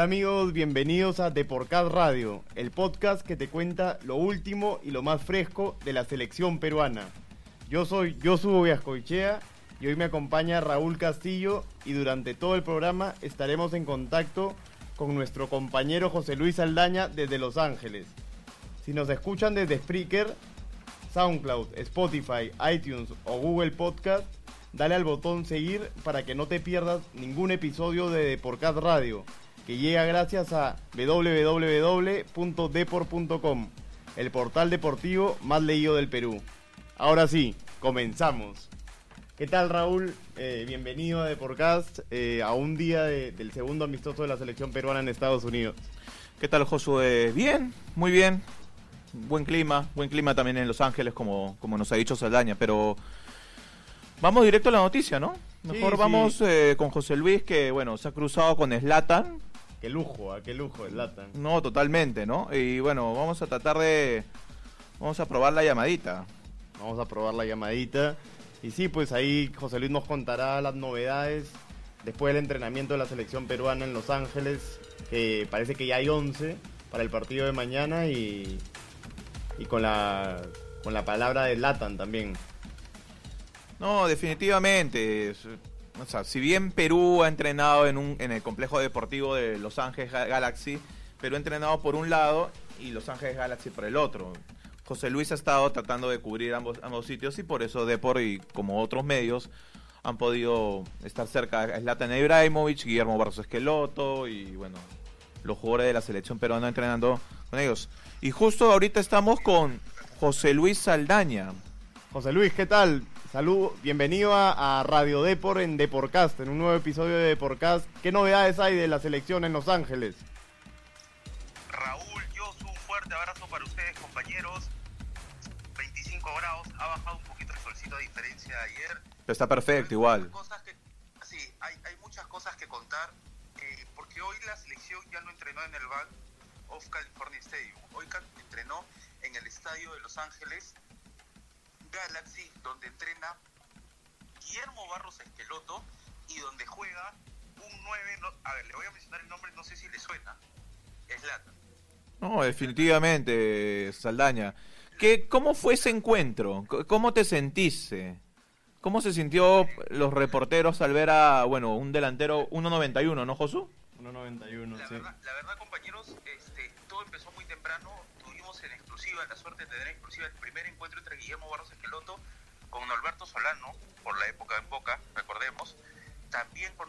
Hola amigos, bienvenidos a Deporcast Radio, el podcast que te cuenta lo último y lo más fresco de la selección peruana. Yo soy Josuo Viascoichea y hoy me acompaña Raúl Castillo y durante todo el programa estaremos en contacto con nuestro compañero José Luis Aldaña desde Los Ángeles. Si nos escuchan desde Spreaker, SoundCloud, Spotify, iTunes o Google Podcast, dale al botón seguir para que no te pierdas ningún episodio de Deporcast Radio, que llega gracias a www.deport.com, el portal deportivo más leído del Perú. Ahora sí, comenzamos. ¿Qué tal Raúl? Eh, bienvenido a Deporcast, eh, a un día del segundo amistoso de la selección peruana en Estados Unidos. ¿Qué tal Josué? Bien, muy bien. Buen clima, buen clima también en Los Ángeles, como, como nos ha dicho Saldaña, pero vamos directo a la noticia, ¿no? Mejor vamos Eh, con José Luis, que bueno, se ha cruzado con Slatan. Qué lujo, ¿a qué lujo Slatan? No, totalmente, ¿no? Y bueno, vamos a tratar de... Vamos a probar la llamadita. Vamos a probar la llamadita. Y sí, pues ahí José Luis nos contará las novedades después del entrenamiento de la selección peruana en Los Ángeles, que parece que ya hay 11 para el partido de mañana y, y con, la, con la palabra de Latan también. No, definitivamente. O sea, si bien Perú ha entrenado en, un, en el complejo deportivo de Los Ángeles Galaxy, Perú ha entrenado por un lado y Los Ángeles Galaxy por el otro. José Luis ha estado tratando de cubrir ambos, ambos sitios y por eso Depor y como otros medios han podido estar cerca de Zlatan Ibrahimovic, Guillermo Barros Esqueloto y bueno, los jugadores de la selección peruana entrenando con ellos. Y justo ahorita estamos con José Luis Saldaña. José Luis, ¿qué tal? Salud, bienvenido a, Radio Depor en Deporcast, en un nuevo episodio de Deporcast. ¿Qué novedades hay de la selección en Los Ángeles? Raúl, yo un fuerte abrazo para ustedes, compañeros grados, ha bajado un poquito el solcito a diferencia de ayer. Pero está perfecto, igual. sí, hay, hay, muchas cosas que contar, eh, porque hoy la selección ya no entrenó en el Bank of California Stadium, hoy entrenó en el estadio de Los Ángeles Galaxy, donde entrena Guillermo Barros Esqueloto y donde juega un 9, a ver, le voy a mencionar el nombre, no sé si le suena, es Lata. No, definitivamente, Saldaña. ¿Qué, ¿Cómo fue ese encuentro? ¿Cómo te sentiste? ¿Cómo se sintió los reporteros al ver a, bueno, un delantero 1.91, ¿no, Josu? 1.91, sí. Verdad, la verdad, compañeros, este, todo empezó muy temprano. Exclusiva, la suerte de tener en exclusiva el primer encuentro entre Guillermo Barros Esqueloto con Alberto Solano, por la época en Boca, recordemos. También con,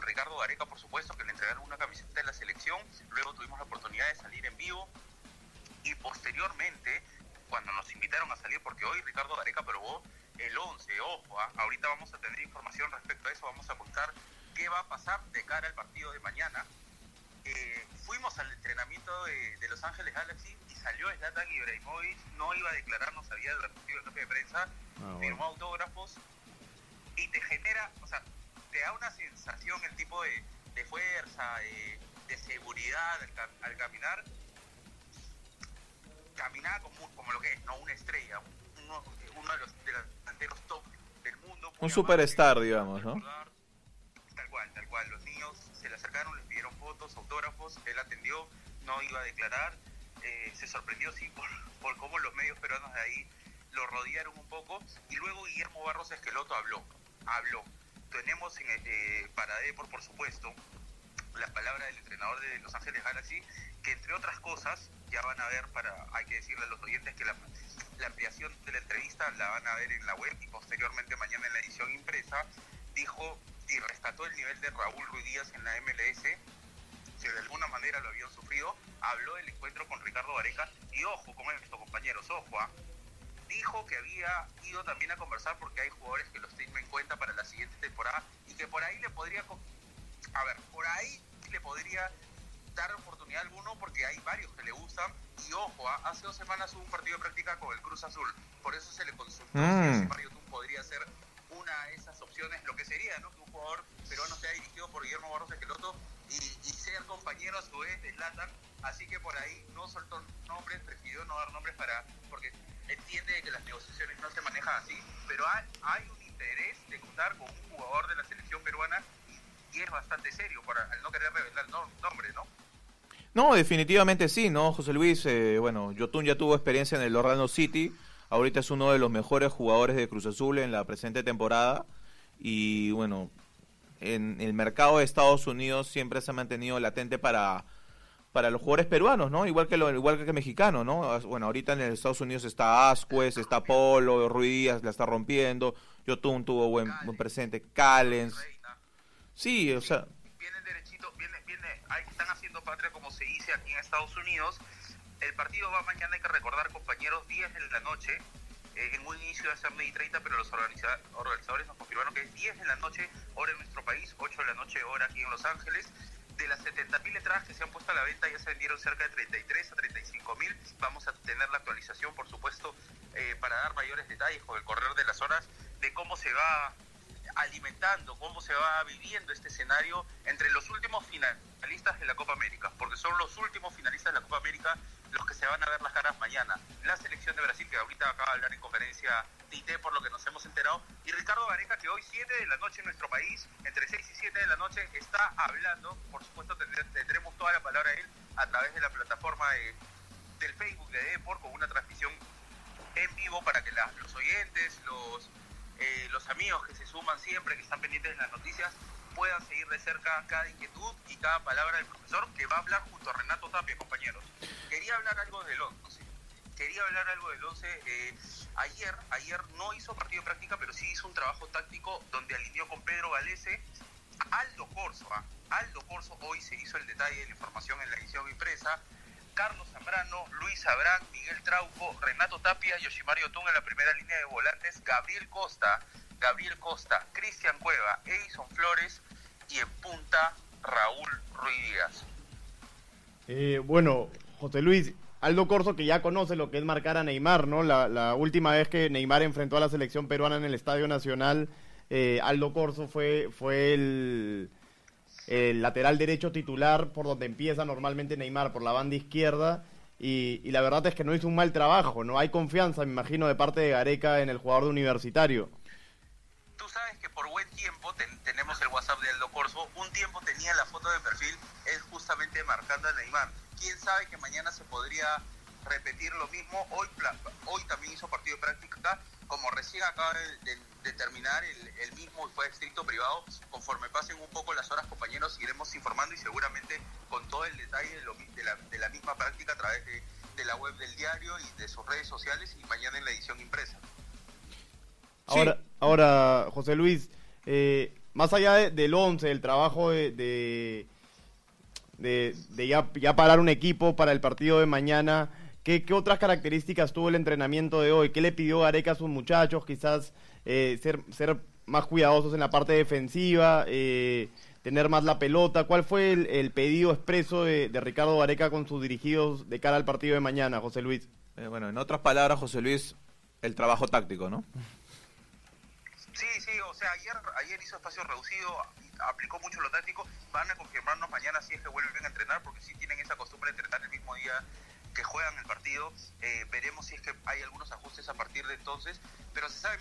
Ricardo Gareca, por supuesto, que le entregaron una camiseta de la selección. Luego tuvimos la oportunidad de salir en vivo. Y posteriormente cuando nos invitaron a salir, porque hoy Ricardo Gareca probó el 11, ojo, ¿ah? ahorita vamos a tener información respecto a eso, vamos a contar qué va a pasar de cara al partido de mañana. Eh, fuimos al entrenamiento de, Los Ángeles Galaxy salió Zlatan Ibrahimovic, no iba a declarar, no sabía del partido de jefe de prensa, ah, firmó autógrafos y te genera, o sea, te da una sensación el tipo de, fuerza, de, seguridad al caminar caminaba como, como lo que es, ¿no? Una estrella, uno, uno de los delanteros top del mundo. Un superstar, digamos, ¿no? Tal cual, tal cual. Los niños se le acercaron, les pidieron fotos, autógrafos, él atendió, no iba a declarar. Eh, se sorprendió, sí, por, por cómo los medios peruanos de ahí lo rodearon un poco. Y luego Guillermo Barros Esqueloto habló, habló. Tenemos en, eh, para Depor, por supuesto, la palabra del entrenador de Los Ángeles Galaxy, que entre otras cosas, ya van a ver, para hay que decirle a los oyentes que la, ampliación de la entrevista la van a ver en la web y posteriormente mañana en la edición impresa, dijo y rescató el nivel de Raúl Ruiz Díaz en la MLS, que de alguna manera lo habían sufrido, habló del encuentro con Ricardo Vareca y ojo con esto compañeros, ojo, ¿ah? dijo que había ido también a conversar porque hay jugadores que los tienen en cuenta para la siguiente temporada y que por ahí le podría, a ver, por ahí le podría dar oportunidad a alguno porque hay varios que le gustan. Y ojo, ¿ah? hace dos semanas hubo un partido de práctica con el Cruz Azul. Por eso se le consultó si mm. Mario podría ser una de esas opciones, lo que sería, ¿no? Que un jugador peruano sea dirigido por Guillermo Barros Esqueloto y, y ser compañero a su vez de Zlatan. Así que por ahí no soltó nombres, prefirió no dar nombres para porque entiende que las negociaciones no se manejan así. Pero hay, un interés de contar con un jugador de la selección peruana y es bastante serio para al no querer revelar el nombre, ¿no? No, definitivamente sí, ¿no? José Luis, eh, bueno, Yotun ya tuvo experiencia en el Orlando City, ahorita es uno de los mejores jugadores de Cruz Azul en la presente temporada y bueno, en el mercado de Estados Unidos siempre se ha mantenido latente para para los jugadores peruanos, ¿no? Igual que lo, igual que mexicano, ¿no? Bueno, ahorita en Estados Unidos está Ascuez, está Polo, Ruiz la está rompiendo, Yotun tuvo buen, buen presente, Callens. Sí, o sea, viene derechito, viene viene ahí están haciendo patria como se dice aquí en Estados Unidos. El partido va mañana, hay que recordar, compañeros, 10 de la noche. Eh, en un inicio de ser 9 y 30, pero los organizadores nos confirmaron que es 10 de la noche, hora en nuestro país, 8 de la noche, hora aquí en Los Ángeles de las 70.000 entradas que se han puesto a la venta ya se vendieron cerca de 33 a 35.000. Vamos a tener la actualización, por supuesto, eh, para dar mayores detalles con el correr de las horas de cómo se va alimentando, cómo se va viviendo este escenario entre los últimos finalistas de la Copa América, porque son los últimos finalistas de la Copa América los que se van a ver las caras mañana. La selección de Brasil, que ahorita acaba de hablar en conferencia de por lo que nos hemos enterado, y Ricardo Gareca, que hoy 7 de la noche en nuestro país, entre 6 y 7 de la noche, está hablando, por supuesto tendremos toda la palabra de él a través de la plataforma de, del Facebook de Depor, con una transmisión en vivo para que los oyentes, los, eh, los amigos que se suman siempre, que están pendientes de las noticias, puedan seguir de cerca cada inquietud y cada palabra del profesor que va a hablar junto a Renato Tapia, compañeros. Quería hablar algo del 11. Quería hablar algo del 11. Eh, ayer, ayer no hizo partido de práctica, pero sí hizo un trabajo táctico donde alineó con Pedro Galese, Aldo Corso. ¿ah? Aldo Corso hoy se hizo el detalle de la información en la edición impresa. Carlos Zambrano, Luis Abrán, Miguel Trauco, Renato Tapia, Yoshimario Tun en la primera línea de volantes, Gabriel Costa, Gabriel Costa, Cristian Cueva, Edison Flores y en punta Raúl Ruiz Díaz. Eh, bueno, José Luis, Aldo Corso que ya conoce lo que es marcar a Neymar, ¿no? La, última vez que Neymar enfrentó a la selección peruana en el Estadio Nacional, eh, Aldo Corso fue, fue el, lateral derecho titular por donde empieza normalmente Neymar, por la banda izquierda. Y, y, la verdad es que no hizo un mal trabajo, no hay confianza, me imagino, de parte de Gareca en el jugador de universitario por buen tiempo tenemos el WhatsApp de Aldo Corso. Un tiempo tenía la foto de perfil, es justamente marcando a Neymar. Quién sabe que mañana se podría repetir lo mismo. Hoy, hoy también hizo partido de práctica. Como recién acaba de, terminar el, mismo fue estricto privado, conforme pasen un poco las horas, compañeros, iremos informando y seguramente con todo el detalle de, la, de la, misma práctica a través de, de la web del diario y de sus redes sociales y mañana en la edición impresa. Ahora, ahora José Luis, eh, más allá del 11, del trabajo de, de, ya, ya, parar un equipo para el partido de mañana, ¿qué, otras características tuvo el entrenamiento de hoy? ¿Qué le pidió Areca a sus muchachos? Quizás eh, ser, ser más cuidadosos en la parte defensiva, eh, tener más la pelota. ¿Cuál fue el, pedido expreso de, Ricardo Areca con sus dirigidos de cara al partido de mañana, José Luis? bueno, en otras palabras, José Luis, el trabajo táctico, ¿no? Sí, sí, o sea, ayer, ayer hizo espacio reducido, aplicó mucho lo táctico, van a confirmarnos mañana si es que vuelven a entrenar, porque sí tienen esa costumbre de entrenar el mismo día que juegan el partido, eh, veremos si es que hay algunos ajustes a partir de entonces, pero se sabe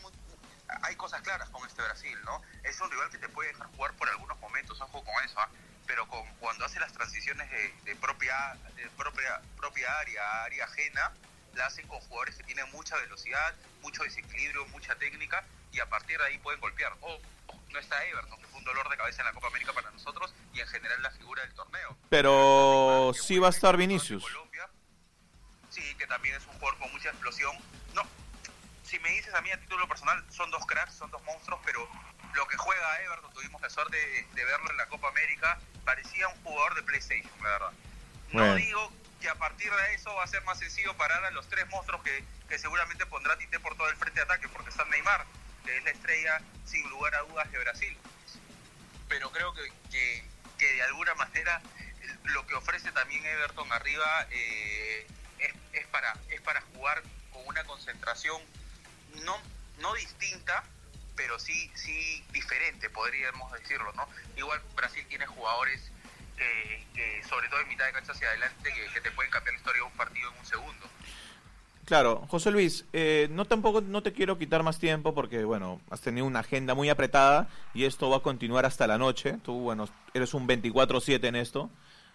hay cosas claras con este Brasil, ¿no? Es un rival que te puede dejar jugar por algunos momentos, ojo con eso, ¿ah? pero con, cuando hace las transiciones de, propia, de propia, propia área área ajena, la hacen con jugadores que tienen mucha velocidad, mucho desequilibrio, mucha técnica y a partir de ahí pueden golpear. O no está Everton, que fue un dolor de cabeza en la Copa América para nosotros y en general la figura del torneo. Pero sí va a estar Vinicius. sí, que también es un jugador con mucha explosión. No, si me dices a mí a título personal, son dos cracks, son dos monstruos, pero lo que juega Everton, tuvimos la suerte de, verlo en la Copa América, parecía un jugador de PlayStation, la verdad. No digo que a partir de eso va a ser más sencillo parar a los tres monstruos que, que seguramente pondrá Tite por todo el frente de ataque, porque está Neymar, que es la estrella sin lugar a dudas de Brasil. Pero creo que, que, de alguna manera lo que ofrece también Everton arriba eh, es, es, para, es para jugar con una concentración no, no distinta, pero sí, sí diferente, podríamos decirlo, ¿no? Igual Brasil tiene jugadores que, sobre todo en mitad de cancha hacia adelante, que, te pueden cambiar la historia de un partido en un segundo. Claro, José Luis, eh, no tampoco no te quiero quitar más tiempo porque bueno, has tenido una agenda muy apretada y esto va a continuar hasta la noche. Tú bueno, eres un 24/7 en esto,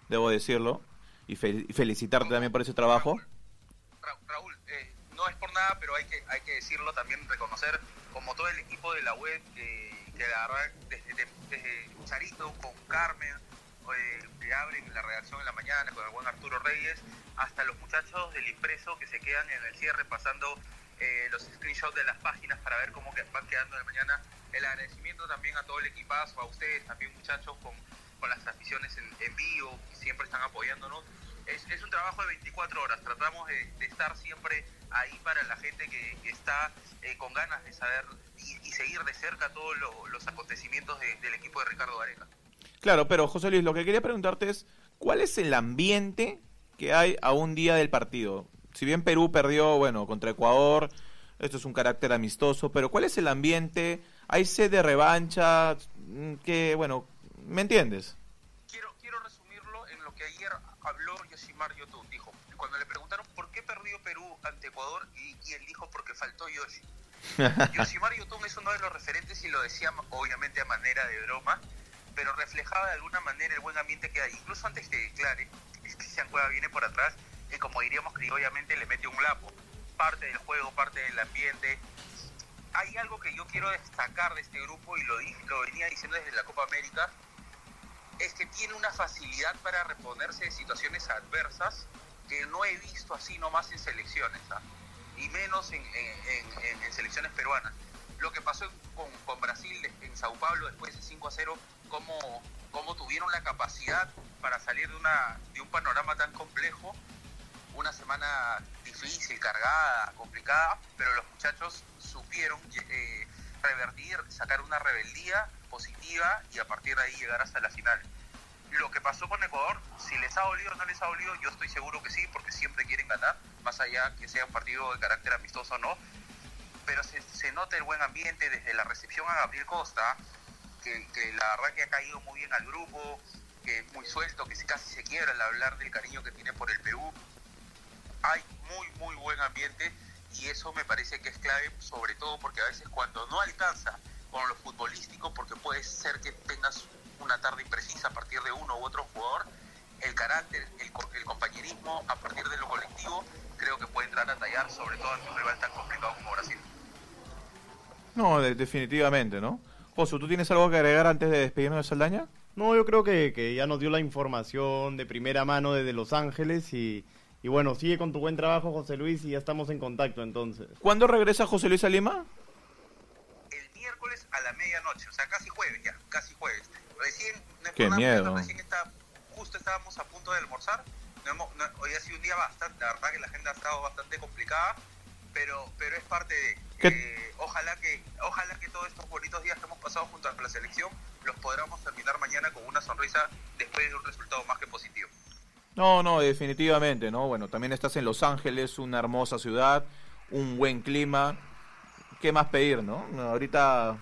debo decirlo y, felicitarte también por ese trabajo. Raúl, eh, no es por nada, pero hay que hay que decirlo también reconocer como todo el equipo de la web que, que la desde, desde Charito con Carmen eh, que abren la redacción en la mañana con el buen Arturo Reyes, hasta los muchachos del impreso que se quedan en el cierre pasando eh, los screenshots de las páginas para ver cómo van quedando de mañana. El agradecimiento también a todo el equipazo, a ustedes también muchachos con, con las transmisiones en, vivo, que siempre están apoyándonos. Es, es, un trabajo de 24 horas, tratamos de, estar siempre ahí para la gente que, está eh, con ganas de saber y, seguir de cerca todos los acontecimientos del equipo de Ricardo Gareca. Claro, pero José Luis, lo que quería preguntarte es, ¿cuál es el ambiente que hay a un día del partido? Si bien Perú perdió, bueno, contra Ecuador, esto es un carácter amistoso, pero ¿cuál es el ambiente? ¿Hay sed de revancha? Mm, que, bueno, ¿me entiendes? Quiero, quiero resumirlo en lo que ayer habló Yoshimar Yotun. Dijo, cuando le preguntaron por qué perdió Perú ante Ecuador, y, él dijo porque faltó Yoshi. Yoshimar Yotun es uno de los referentes y lo decía obviamente a manera de broma, pero reflejaba de alguna manera el buen ambiente que hay. Incluso antes que declare, Cristian Cueva viene por atrás y como diríamos que obviamente le mete un lapo. Parte del juego, parte del ambiente. Hay algo que yo quiero destacar de este grupo y lo, lo venía diciendo desde la Copa América, es que tiene una facilidad para reponerse de situaciones adversas que no he visto así nomás en selecciones, ¿ah? y menos en, en, selecciones peruanas. Lo que pasó con, con Brasil en Sao Paulo después de 5 a 0 cómo, cómo tuvieron la capacidad para salir de, una, de un panorama tan complejo, una semana difícil, cargada, complicada, pero los muchachos supieron eh, revertir, sacar una rebeldía positiva y a partir de ahí llegar hasta la final. Lo que pasó con Ecuador, si les ha dolido o no les ha dolido, yo estoy seguro que sí, porque siempre quieren ganar, más allá que sea un partido de carácter amistoso o no, pero se, se nota el buen ambiente desde la recepción a Gabriel Costa, que, la verdad que ha caído muy bien al grupo, que es muy suelto, que casi se quiebra al hablar del cariño que tiene por el Perú. Hay muy, muy buen ambiente y eso me parece que es clave, sobre todo porque a veces cuando no alcanza con lo futbolístico, porque puede ser que tengas una tarde imprecisa a partir de uno u otro jugador, el carácter, el, el compañerismo a partir de lo colectivo, creo que puede entrar a tallar, sobre todo en un rival tan complicado como Brasil. No, definitivamente, ¿no? Oso, ¿tú tienes algo que agregar antes de despedirnos de Saldaña? No, yo creo que, ya nos dio la información de primera mano desde Los Ángeles y, bueno, sigue con tu buen trabajo, José Luis, y ya estamos en contacto entonces. ¿Cuándo regresa José Luis a Lima? El miércoles a la medianoche, o sea, casi jueves ya, casi jueves. Recién, Qué miedo. Recién está, justo estábamos a punto de almorzar. hoy ha sido un día bastante, la verdad que la agenda ha estado bastante complicada pero pero es parte de eh, ojalá que ojalá que todos estos bonitos días que hemos pasado junto a la selección los podamos terminar mañana con una sonrisa después de un resultado más que positivo. No, no, definitivamente, ¿no? Bueno, también estás en Los Ángeles, una hermosa ciudad, un buen clima. ¿Qué más pedir, no? Ahorita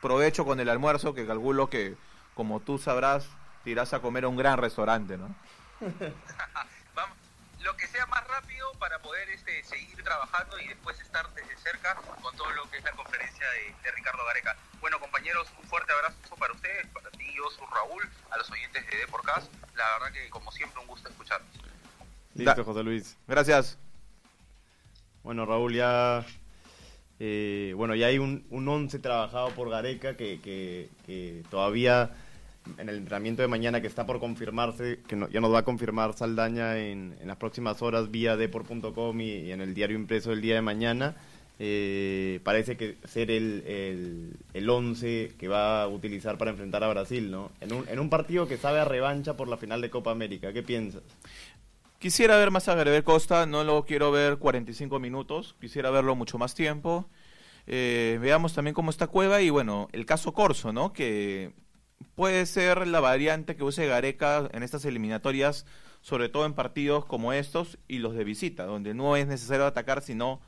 provecho con el almuerzo, que calculo que, como tú sabrás, te irás a comer a un gran restaurante, ¿no? lo que sea más rápido para poder este, seguir trabajando y después estar desde cerca con todo lo que es la conferencia de, Ricardo Gareca. Bueno, compañeros, un fuerte abrazo para ustedes, para ti, yo, soy Raúl, a los oyentes de Deporcast. La verdad que, como siempre, un gusto escucharlos. Listo, José Luis. Gracias. Bueno, Raúl, ya... Eh, bueno, ya hay un, un once trabajado por Gareca que, que, que todavía en el entrenamiento de mañana que está por confirmarse, que ya nos va a confirmar Saldaña en, las próximas horas vía deport.com y, en el diario impreso del día de mañana, eh, parece que ser el, el, 11 que va a utilizar para enfrentar a Brasil, ¿no? En un, en un partido que sabe a revancha por la final de Copa América. ¿Qué piensas? Quisiera ver más a Gabriel Costa, no lo quiero ver 45 minutos, quisiera verlo mucho más tiempo. Eh, veamos también cómo está Cueva y bueno, el caso Corso, ¿no? Que puede ser la variante que use Gareca en estas eliminatorias, sobre todo en partidos como estos y los de visita, donde no es necesario atacar, sino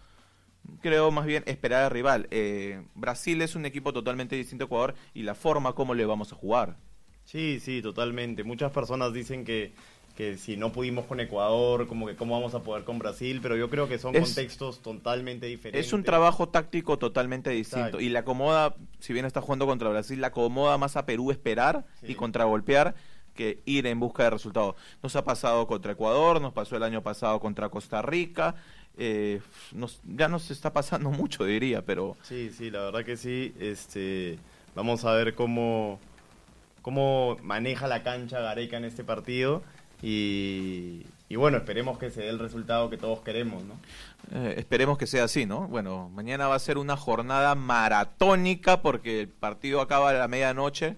creo más bien esperar al rival. Eh, Brasil es un equipo totalmente distinto a Ecuador y la forma como le vamos a jugar. Sí, sí, totalmente. Muchas personas dicen que, que si no pudimos con Ecuador, como que cómo vamos a poder con Brasil, pero yo creo que son Es- contextos totalmente diferentes. Es un trabajo táctico totalmente distinto. Exacto. Y le acomoda, si bien está jugando contra Brasil, le acomoda más a Perú esperar Sí. y contragolpear que ir en busca de resultados. Nos ha pasado contra Ecuador, nos pasó el año pasado contra Costa Rica. eh, nos, ya nos está pasando mucho, diría, pero Sí, sí, la verdad que sí. Este, vamos a ver cómo, cómo maneja la cancha Gareca en este partido. Y, bueno, esperemos que se dé el resultado que todos queremos, ¿no? Eh, esperemos que sea así, ¿no? Bueno, mañana va a ser una jornada maratónica porque el partido acaba a la medianoche.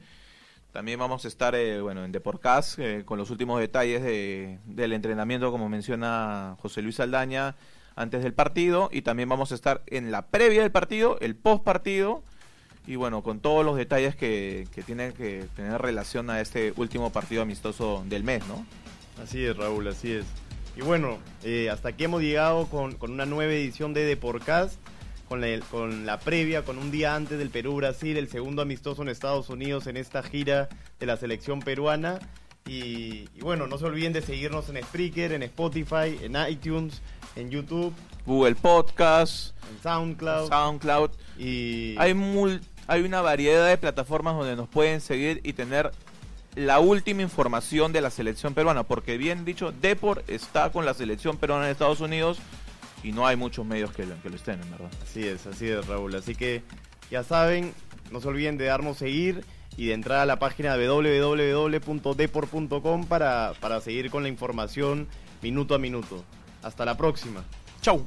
También vamos a estar, eh, bueno, en Deporcast eh, con los últimos detalles de- del entrenamiento, como menciona José Luis Aldaña, antes del partido. Y también vamos a estar en la previa del partido, el post partido. Y bueno, con todos los detalles que, que tienen que tener relación a este último partido amistoso del mes, ¿no? Así es, Raúl, así es. Y bueno, eh, hasta aquí hemos llegado con, con una nueva edición de Deporcast, con la, con la previa, con un día antes del Perú-Brasil, el segundo amistoso en Estados Unidos en esta gira de la selección peruana. Y, y bueno, no se olviden de seguirnos en Spreaker, en Spotify, en iTunes, en YouTube, Google Podcast, en SoundCloud. SoundCloud. y Hay, mul- hay una variedad de plataformas donde nos pueden seguir y tener la última información de la selección peruana, porque bien dicho, Depor está con la selección peruana en Estados Unidos y no hay muchos medios que lo, que lo estén, en verdad. Así es, así es, Raúl. Así que ya saben, no se olviden de darnos seguir y de entrar a la página www.depor.com para, para seguir con la información minuto a minuto. Hasta la próxima. Chau.